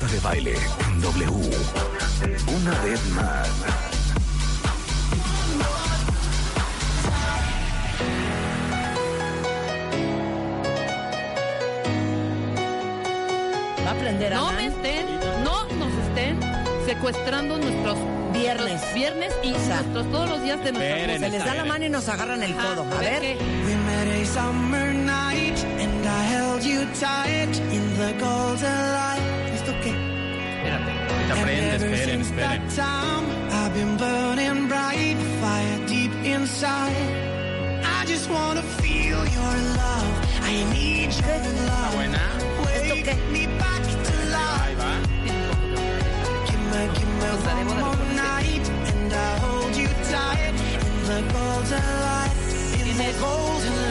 Marta de baile en W. Una vez más. Va a aprender a No me estén, no nos estén secuestrando nuestros Viernes. viernes y nuestros todos los días de nuestra vida. Se les da la mano y nos agarran el codo. A ver. qué. We met a summer night and I held you tight in the golden light. ¿Esto qué? Aprende, esperen, esperen. I've been burning bright, fire deep inside. I just wanna feel your love. I need your ¿Está love. buena? Wake me back to life. Give me, give me one more night and I hold you tight in the golden light. In the golden light.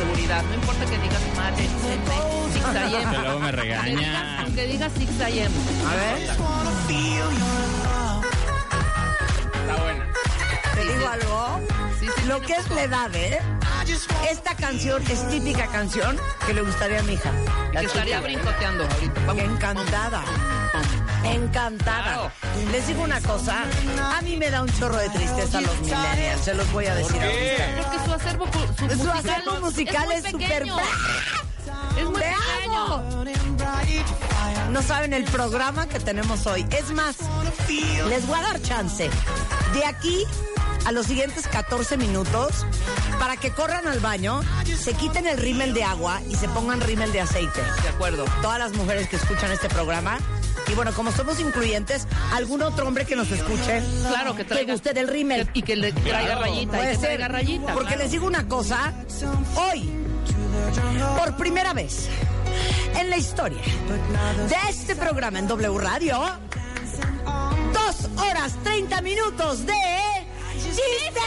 Seguridad, no importa que digas madre, 6 Que luego me a.m. regañan. Aunque digas 6 a.m. A ver. Está buena. Te digo algo. Sí, sí, Lo que es la edad, ¿eh? Esta canción es típica canción que le gustaría a mi hija. La Que estaría brincoteando ahorita. Vamos. Encantada. Encantada. Les digo una cosa, a mí me da un chorro de tristeza los millennials, se los voy a decir ahorita. Porque su acervo, su Su musical, acervo musical es súper... Es muy ¡Te amo! No saben el programa que tenemos hoy. Es más, les voy a dar chance de aquí a los siguientes 14 minutos para que corran al baño, se quiten el rímel de agua y se pongan rímel de aceite. De acuerdo. Todas las mujeres que escuchan este programa. Y bueno, como somos incluyentes, algún otro hombre que nos escuche Claro, que traiga. guste del rímel. Que- y que le traiga rayita. Puede y que ser. traiga rayita. Porque claro. les digo una cosa, hoy, por primera vez en la historia de este programa en W Radio, dos horas 30 minutos de chiste.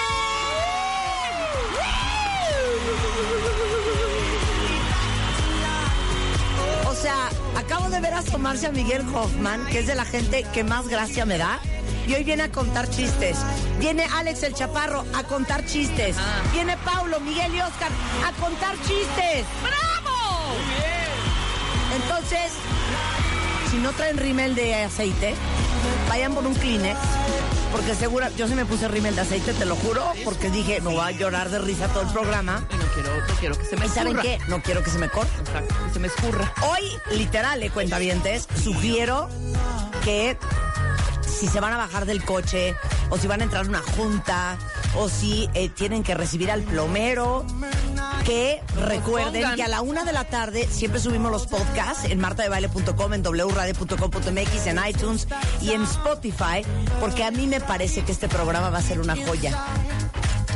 Asomarse a Miguel Hoffman, que es de la gente que más gracia me da. Y hoy viene a contar chistes. Viene Alex el Chaparro a contar chistes. Ah. Viene Paulo, Miguel y Oscar a contar chistes. ¡Bravo! Entonces, si no traen rímel de aceite, vayan por un Kleenex. Porque segura, yo sí me puse rímel de aceite, te lo juro, porque dije, me voy a llorar de risa todo el programa. Quiero, no quiero que se me ¿Y saben escurra. qué? No quiero que se me corte. Exacto, que se me escurra. Hoy, literal, eh, cuentavientes, sugiero que si se van a bajar del coche, o si van a entrar a una junta, o si eh, tienen que recibir al plomero, que recuerden que a la una de la tarde siempre subimos los podcasts en martadebaile.com, en wradio.com.mx, en iTunes y en Spotify, porque a mí me parece que este programa va a ser una joya.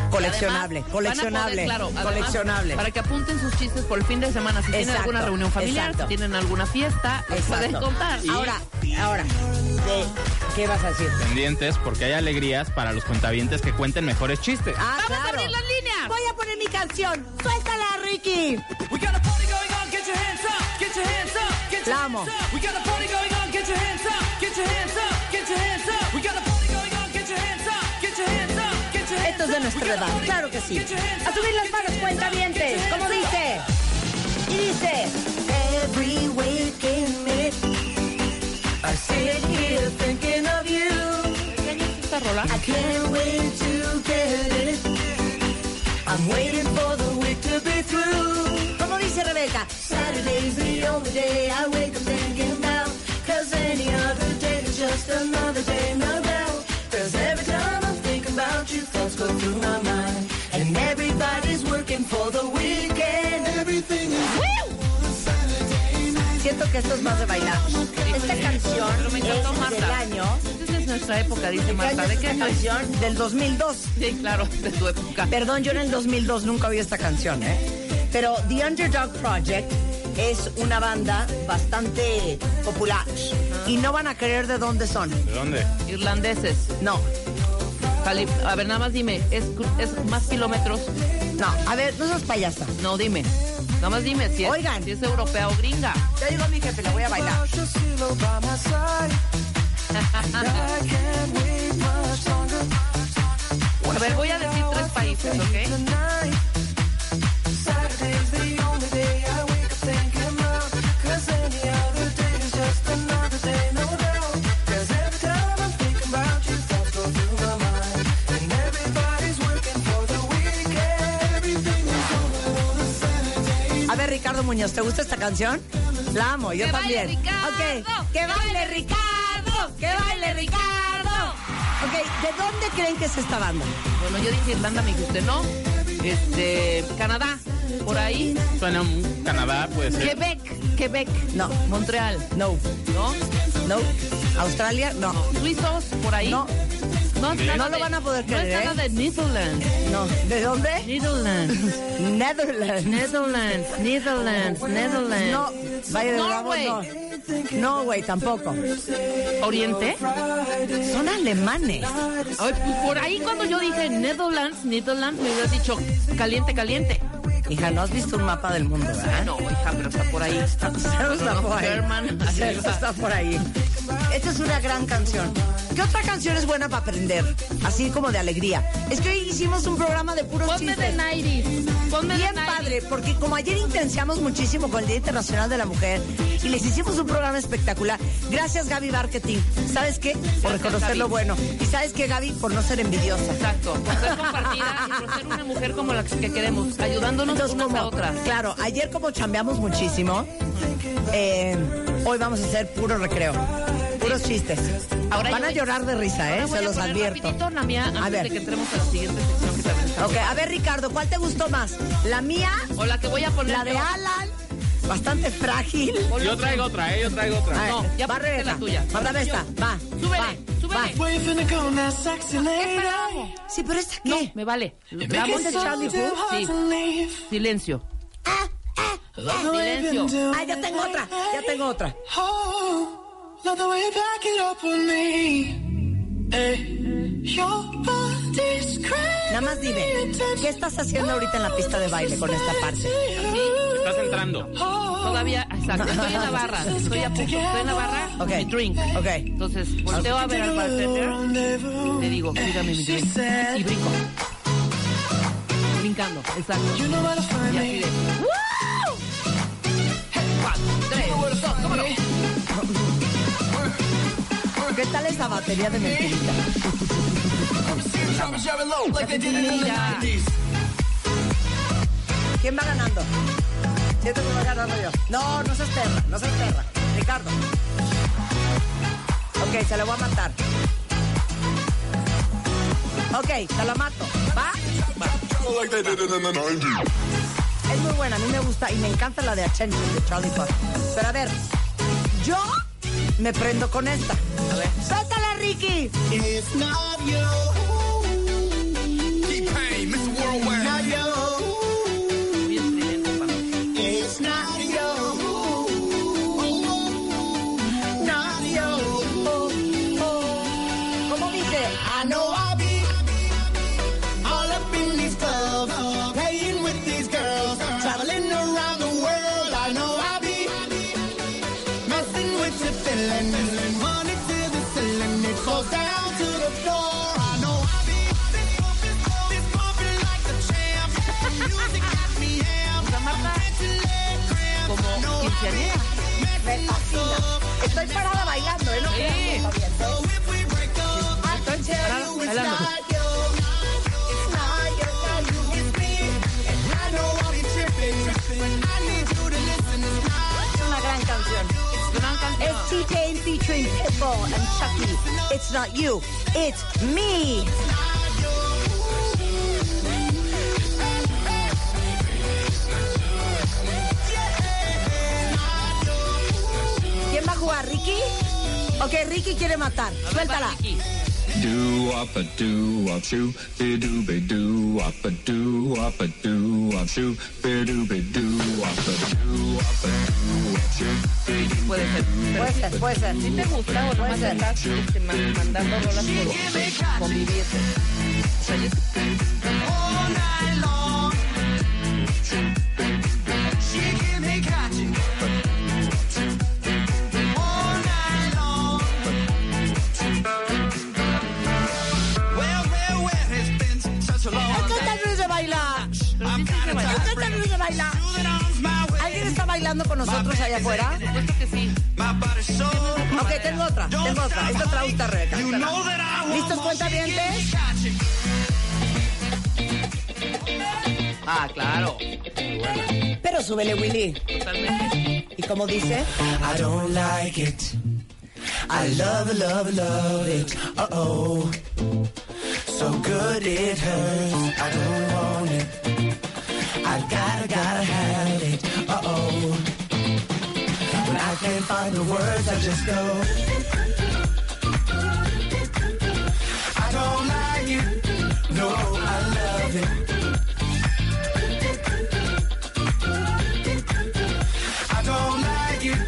Coleccionable, Además, coleccionable, a poder, claro, coleccionable. además, para que apunten sus chistes por el fin de semana. Si tienen Exacto, alguna reunión familiar, exacto. si tienen alguna fiesta, los pueden Exacto. contar. Ahora, ahora, de- ¿qué vas a decir? Pendientes porque hay alegrías para los cuentavientes que cuenten mejores chistes. Ah, ¡Vamos a claro. abrir las líneas! Voy a poner mi canción. Suéltala, Ricky. We got a party going on, get your hands up, get your hands up, get your La amo. hands up. We got a party going on, get your hands up, get your hands up, get your hands up. We got a de nuestra edad, claro que sí. A subir las manos, cuentavientes. ¿Cómo dice? Y dice... Every waking minute I sit here thinking of you ¿Qué año es esta rola? I can't wait to get it I'm waiting for the week to be through ¿Cómo dice Rebeca? Saturday's the only day I wake up thinking about Cause any other day is just another day, thinking about you, thoughts go through my mind And everybody's working for the weekend Everything is Siento que esto es más de bailar. Esta canción Pero me encantó es del Marta. año Este es nuestra época, dice Marta. ¿De qué esta año canción? Del 2002. Sí, claro, de tu época. Perdón, yo en el 2002 nunca oí esta canción, ¿eh? Pero The Underdog Project es una banda bastante popular. Y no van a creer de dónde son. ¿De dónde? Irlandeses. No, Cali- A ver, nada más dime, ¿es, cru- ¿es más kilómetros? no. A ver, no seas payasa. No, dime. Nada más dime si es, Oigan. si es europea o gringa. Ya llegó mi jefe, le voy a bailar. A ver, voy a decir tres países, ¿ok? Muñoz, ¿te gusta esta canción? La amo, yo ¡Que baile también. Ricardo! Ok, que baile Ricardo, que baile Ricardo. Ok, ¿de dónde creen que es esta banda? Bueno, yo dije Irlanda, me dijiste no. Este, Canadá, por ahí. Suena un Canadá, puede ser. Quebec, Quebec. No. Montreal, No, ¿no? no. Australia, no. Suizos, por ahí. No. No, lo van a poder No es creer, nada ¿eh? de Netherlands. No. ¿De dónde? Netherlands. Netherlands. Netherlands, Netherlands, Netherlands. No, Valle de Bravo, no. No, güey, tampoco. Oriente. Son alemanes. Ay, pues por ahí cuando yo dije Netherlands, Netherlands, me hubieras dicho caliente, caliente. Hija, no has visto un mapa del mundo, ¿verdad? No, hija, pero está por ahí. Está por ahí. German, está por ahí. Esta es una gran canción. ¿Qué otra canción es buena para aprender? Así como de alegría. Es que hoy hicimos un programa de puros Ponme de chistes. 90 Ponme Bien de 90s. padre, porque como ayer intenciamos muchísimo con el Día Internacional de la Mujer y les hicimos un programa espectacular. Gracias, Gaby Marketing. ¿Sabes qué? Por reconocer Gaby. lo bueno. Y ¿sabes qué, Gaby? Por no ser envidiosa. Exacto, por ser compartida y por ser una mujer como la que queremos, ayudándonos Entonces, unas como- a otras. Claro, ayer como chambeamos muchísimo, eh, hoy vamos a hacer puro recreo, puros chistes. Ahora Van a llorar de risa, ¿eh? Ahora voy Se a los poner advierto. rapidito la mía antes A ver. de que entremos a la siguiente sección que también está Ok, a ver, Ricardo, ¿cuál te gustó más? ¿La mía? O la que voy a poner ¿La de yo. Alan? Bastante frágil. Yo traigo otra, ¿eh? Yo traigo otra. Ver, No, ya va Rebeca. la tuya. Mándame esta, va. Súbele, va, súbele. va. Esperamos. Sí, pero esta No, qué? me vale. Vamos de Charlie Sí, silencio. Way you've been Silencio. Ah, ya tengo otra, ya tengo otra. Love the way you back it up on me. Hey, your body's crazy. Nada más dime, ¿qué estás haciendo ahorita en la pista de baile con esta parte? Sí, Estás entrando. todavía, exacto. Estoy en la barra. Estoy a punto. Estoy en la barra. Ok. Mi drink. Ok. Entonces, volteo a ver al bartender. Le digo, pídame mi drink. Y brinco. Brincando, exacto. Y así me. de. ¡Woo! ¿Qué tal esa batería de mentirita? ¿Quién va ganando? Siento que va ganando yo. No, no seas perra, no seas perra. Ricardo. Ok, se lo voy a matar. Ok, te la mato. ¿Va? Es muy buena, a mí me gusta y me encanta la de Attention de Charlie Puth. Pero a ver, yo me prendo con esta. ¡Suéltala, Ricky! It's not you. Not you. Muy estridente para mí. It's not you. Not you. ¿Cómo dice? I know I'll be all up in these clubs, playing with these girls, traveling around the world. I know I'll be messing with your feeling, como quinceañera. Me fascina. Estoy parada bailando, ¿eh? No Sí. up, Estoy parada bailando. Featuring Pitbull and Chucky. It's not you, it's me. ¿Quién va a jugar, Ricky? Ok, Ricky quiere matar. Suéltala. Do up a do up shoe, be do be do up a do up a do up shoe, be do be do up a do up a do up shoe, Puede ser. Puede ser, puede ser. ¿Sí te gusta o nomás estás este, ma- mandando rolas por convivir? O sea, yo- bailar. ¿Alguien está bailando con nosotros allá afuera? Por supuesto que sí. Ok, tengo otra, tengo otra. Esta otra gusta, Rebeca. ¿Listos, cuentavientes? Ah, claro. Pero súbele, Willy. Totalmente. ¿Y como dice? I don't like it. I love, love, love it. Uh oh. So good it hurts. I don't want it. I gotta, gotta have it. Uh oh. When I can't find the words, I just go. I don't like it. No, I love it. I don't like it.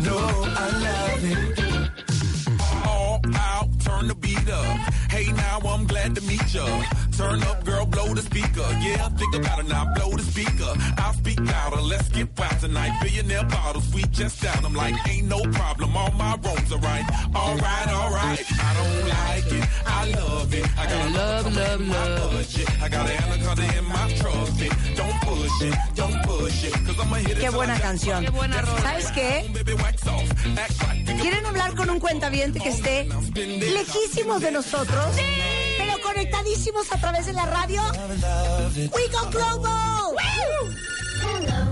No, I love it. all out, turn the beat up. Hey, now I'm glad to meet ya. Turn up, girl, blow the speaker. Yeah, think about it now, blow the speaker. I'll speak louder, let's get wild tonight. Billionaire bottles, we just down. I'm like, ain't no problem, all my roams are right. Alright, alright. I don't like it, I love it. I got I a love, love, love. budget. I got an anaconda in my trusty. Don't push it, don't push it. Cause I'ma hit it Qué buena canción. Qué buena rola. ¿Sabes qué? ¿Quieren hablar con un cuentaviente que esté lejísimos de nosotros? Pero conectadísimos a través de la radio. We go global. Hello,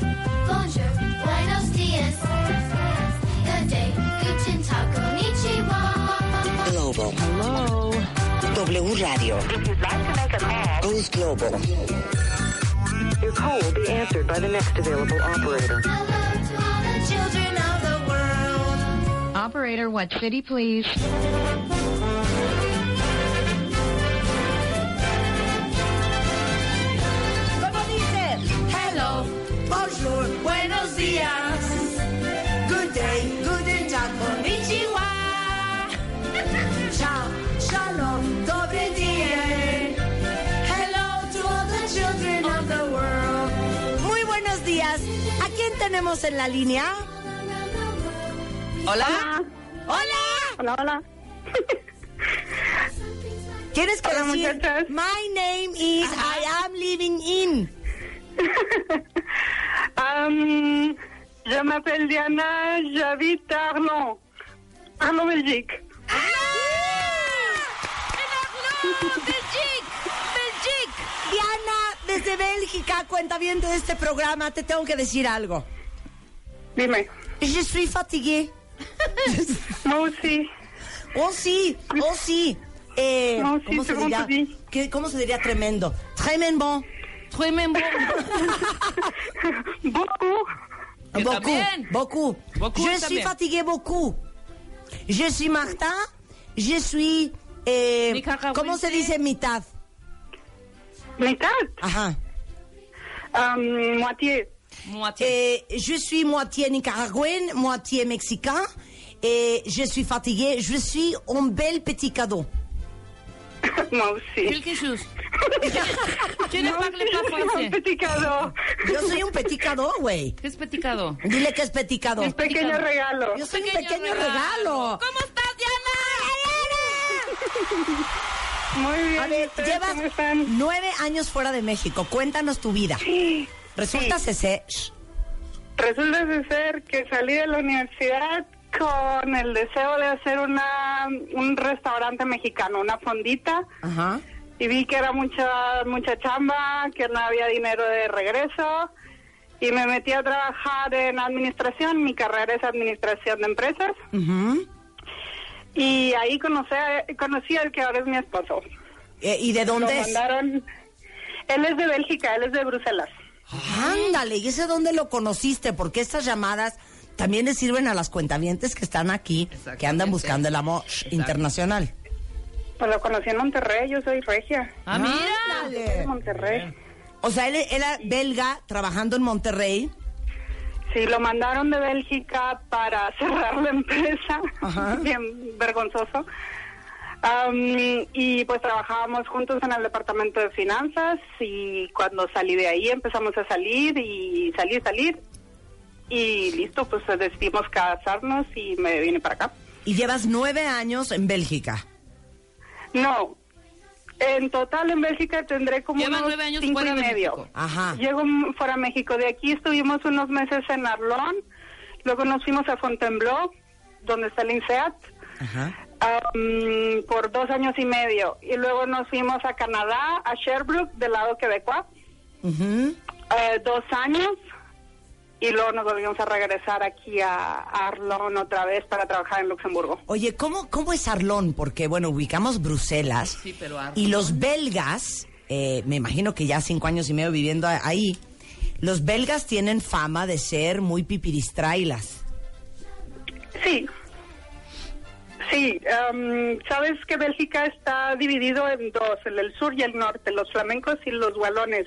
bonjour, buenos dias. Good day, guten tag, konnichiwa. Global. Hello. W Radio. If you'd like to make a call, Goes global. your call will be answered by the next available operator. Hello to all the children of the world. Operator, what city, please? Tenemos en la línea? Hola. Hola. Hola, hola. ¿Tienes que muchachas. My name is I am living in. Um, je m'appelle Diana, j'habite à Arlon. Arlon, Belgique. Belgique. Desde Bélgica, cuenta bien de este programa, te tengo que decir algo. Dime. Je suis fatiguée. Moi aussi. Oh sí, oh sí. Eh, No, sí, ¿cómo, se diría? sí. ¿Qué- ¿Cómo se diría tremendo? Tremendo. Tremendo. Beaucoup. Beaucoup, beaucoup. Beaucoup Je suis fatiguée beaucoup. Je suis Martin. Je suis... Eh. ¿Cómo se dice mitad? Um, moitié. Moitié. Eh, je suis moitié nicaraguaine, moitié mexicain. Et je suis fatiguée. Je suis un bel petit cadeau. Moi aussi. Quelque chose. Tu ne parles pas je suis un français. petit cadeau. Yo soy un petit cadeau, güey. ¿Qué es peticado? Dile que es petit cadeau. Un pequeño regalo. Yo soy un pequeño regalo. ¿Cómo estás, Diana? Muy bien. A ver, ¿ustedes llevas nueve años fuera de México. Cuéntanos tu vida. Resulta ser... Resulta ser que salí de la universidad con el deseo de hacer una un restaurante mexicano, una fondita, Ajá. y vi que era mucha mucha chamba, que no había dinero de regreso, y me metí a trabajar en administración. Mi carrera es administración de empresas, Ujú. Y ahí conocí, conocí al que ahora es mi esposo. Eh, ¿Y de Lo dónde es? mandaron. Él es de Bélgica, él es de Bruselas. Ándale, ¿y ese dónde lo conociste? Porque estas llamadas también le sirven a las cuentavientes que están aquí, que andan buscando el amor internacional. Pues lo conocí en Monterrey, yo soy regia. Ah, mira. Monterrey. O sea, él él era belga trabajando en Monterrey. Sí, lo mandaron de Bélgica para cerrar la empresa. Bien vergonzoso. Am, y pues trabajábamos juntos en el departamento de finanzas y cuando salí de ahí empezamos a salir y salir, salir. Y listo, pues decidimos casarnos y me vine para acá. Y llevas nueve años en Bélgica. No, en total en Bélgica tendré como Lleva unos nueve años cinco fuera y de medio. México. Ajá. Llego fuera a México. De aquí estuvimos unos meses en Arlón, luego nos fuimos a Fontainebleau, donde está el INSEAD, Ajá. am, por dos años y medio. Y luego nos fuimos a Canadá, a Sherbrooke, del lado quebecois, eh, dos años. Y luego nos volvimos a regresar aquí a, Arlón otra vez para trabajar en Luxemburgo. Oye, ¿cómo, ¿cómo es Arlón? Porque, bueno, ubicamos Bruselas. Sí, pero Arlón. Y los belgas, eh, me imagino que ya cinco años y medio viviendo a- ahí, los belgas tienen fama de ser muy pipiristrailas. Sí. Sí, am, sabes que Bélgica está dividido en dos, el sur y el norte, los flamencos y los walones.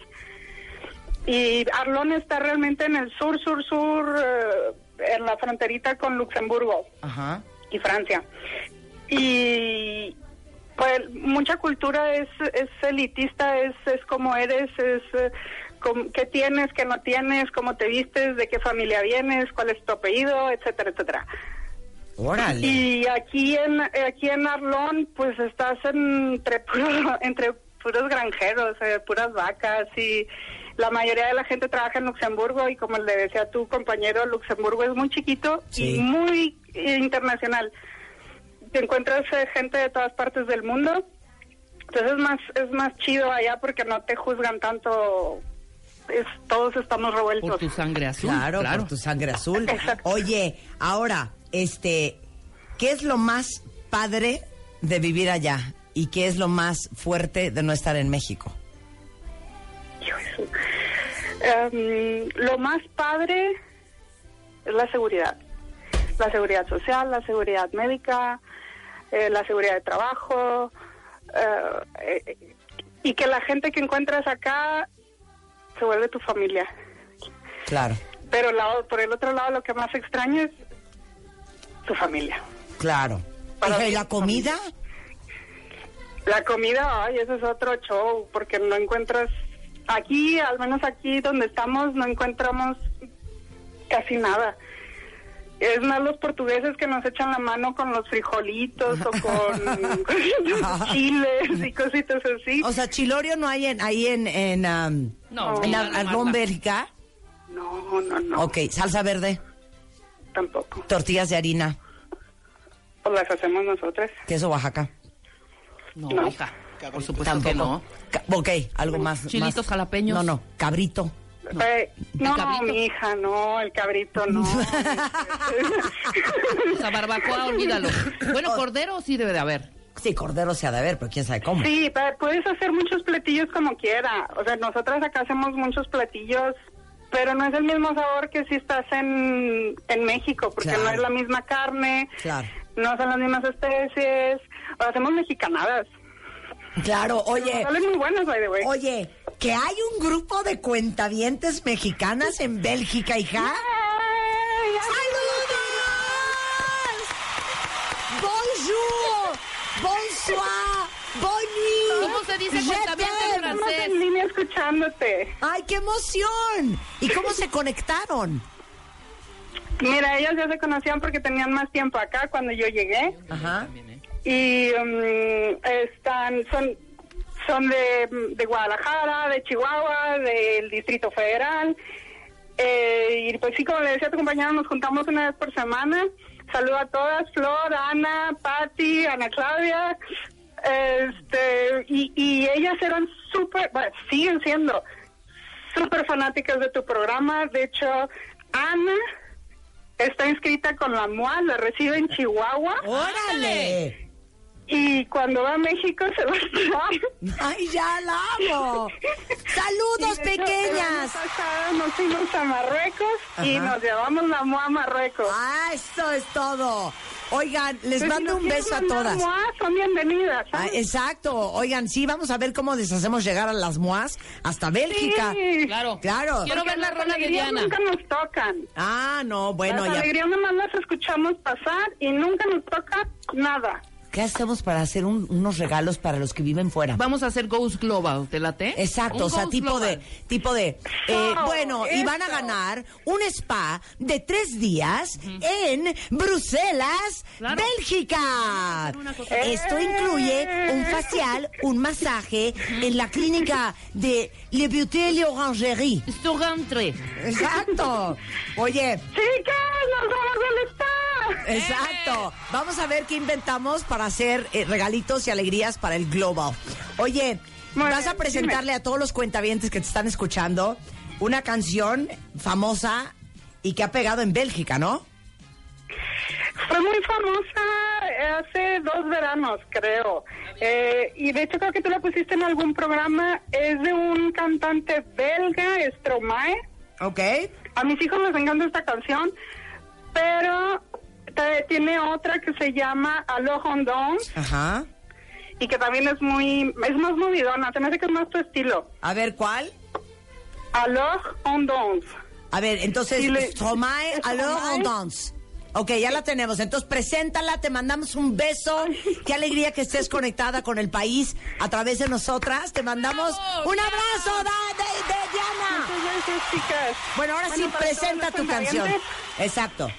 Y Arlón está realmente en el sur, sur, sur, eh, en la fronterita con Luxemburgo Ajá. y Francia. Y pues mucha cultura es, es elitista, es, es como eres, es eh, com- qué tienes, qué no tienes, cómo te vistes, de qué familia vienes, cuál es tu apellido, etcétera, etcétera. Órale. Y aquí en aquí en Arlón, pues estás entre puro- entre puros granjeros, eh, puras vacas y la mayoría de la gente trabaja en Luxemburgo y como le decía tu compañero, Luxemburgo es muy chiquito Sí. y muy internacional. Te encuentras eh, gente de todas partes del mundo. Entonces es más es más chido allá porque no te juzgan tanto. Es, todos estamos revueltos. Por tu sangre azul. Claro, por tu sangre azul. Exacto. Oye, ahora, este, ¿qué es lo más padre de vivir allá? ¿Y qué es lo más fuerte de no estar en México? Em, lo más padre es la seguridad. La seguridad social, la seguridad médica, eh, la seguridad de trabajo. eh, eh, y que la gente que encuentras acá se vuelve tu familia. Claro, Pero la- por el otro lado, lo que más extraño es tu familia. claro. Para ¿y la comida? La comida, ay, eso es otro show, porque no encuentras, aquí, al menos aquí donde estamos, no encontramos casi nada. Es más los portugueses que nos echan la mano con los frijolitos o con chiles y cositas así. O sea, chilorio no hay en, ahí en, en, um, No, en mira, Ar- la Arlón, marca. Bélgica. No, no, no, Ok, salsa verde, tampoco. tortillas de harina, Pues las hacemos nosotras. queso Oaxaca. No, No. hija. Por supuesto Tampoco. que no. Ca- ok, algo más. Chilitos más- jalapeños. No, no, cabrito. Eh, no, cabrito? mi hija, no, el cabrito no. Esa barbacoa, olvídalo. Bueno, cordero sí debe de haber. Sí, cordero se ha de ver, pero quién sabe cómo. Sí, puedes hacer muchos platillos como quiera. O sea, nosotras acá hacemos muchos platillos, pero no es el mismo sabor que si estás en, en México, porque Claro. no es la misma carne, Claro. No son las mismas especies. O hacemos mexicanadas. Claro, oye. Salen muy buenas, by the way. Oye, que hay un grupo de cuentavientes mexicanas en Bélgica, hija. ¡Saludos! ¡Bonjour! ¡Bonsoir! ¡Bonjour! ¿Cómo se dice Je cuentaviente en francés? en línea escuchándote. ¡Ay, qué emoción! ¿Y cómo se conectaron? Mira, ellas ya se conocían porque tenían más tiempo acá cuando yo llegué. Ajá. y um, están son son de, de Guadalajara, de Chihuahua, del Distrito Federal. Eh, y pues sí, como le decía a tu compañero, nos juntamos una vez por semana. Saludo a todas, Flor, Ana, Patti, Ana Claudia. Este, y, y ellas eran súper, bueno, siguen siendo súper fanáticas de tu programa. De hecho, Ana está inscrita con la MOA, la recibe en Chihuahua. ¡Órale! Y cuando va a México se va a estar. ¡Ay, ya la amo! ¡Saludos, hecho, pequeñas! pasada nos fuimos a Marruecos y nos llevamos la MOA a Marruecos. Ah, esto es todo. Oigan, les Pues si mando nos un beso a todas. MOA, son bienvenidas. Ah, exacto. Oigan, sí, vamos a ver cómo les hacemos llegar a las MOAS hasta Bélgica. Sí. Claro. Claro. Quiero ver la rola de Diana. nunca nos tocan. Ah, no, bueno, las ya. alegrías nomás las escuchamos pasar y nunca nos toca nada. ¿Qué hacemos para hacer un- unos regalos para los que viven fuera? Vamos a hacer Ghost Global, ¿te late? Exacto, Un o sea, Ghost tipo Global. de, tipo de, eh, bueno, y van a ganar un spa de tres días en Bruselas, Claro. Bélgica. Esto incluye un facial, un masaje en la clínica de Le Beauté et l'Orangerie. Exacto. Oye, Chicas, nos vamos al spa. Exacto. Vamos a ver qué inventamos para hacer eh, regalitos y alegrías para el Global. Oye, Muy vas bien, a presentarle a todos los cuentavientes que te están escuchando una canción famosa y que ha pegado en Bélgica, ¿no? Fue muy famosa hace dos veranos, creo. Eh, y de hecho creo que tú la pusiste en algún programa. Es de un cantante belga, Stromae. Ok. A mis hijos les encanta esta canción, pero tiene otra que se llama Alors on danse Ajá. y que también es muy, es más movidona. Se me hace que es más tu estilo. A ver, ¿cuál? Danse. A ver, entonces, Stromae. on danse. Ok, ya la tenemos. Entonces, preséntala, te mandamos un beso. Qué alegría que estés conectada con el país a través de nosotras. Te mandamos un abrazo da- de, de Diana. Muchas gracias, chicas. Bueno, ahora sí, presenta tu canción. Exacto.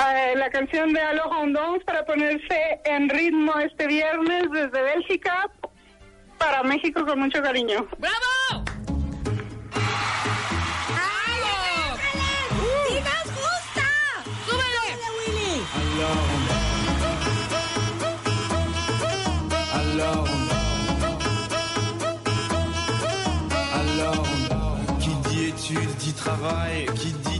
Eh, la canción de on danse para ponerse en ritmo este viernes desde Bélgica para México con mucho cariño. ¡Bravo! ¡Y nos gusta! Qui dit études dit travail, qui dit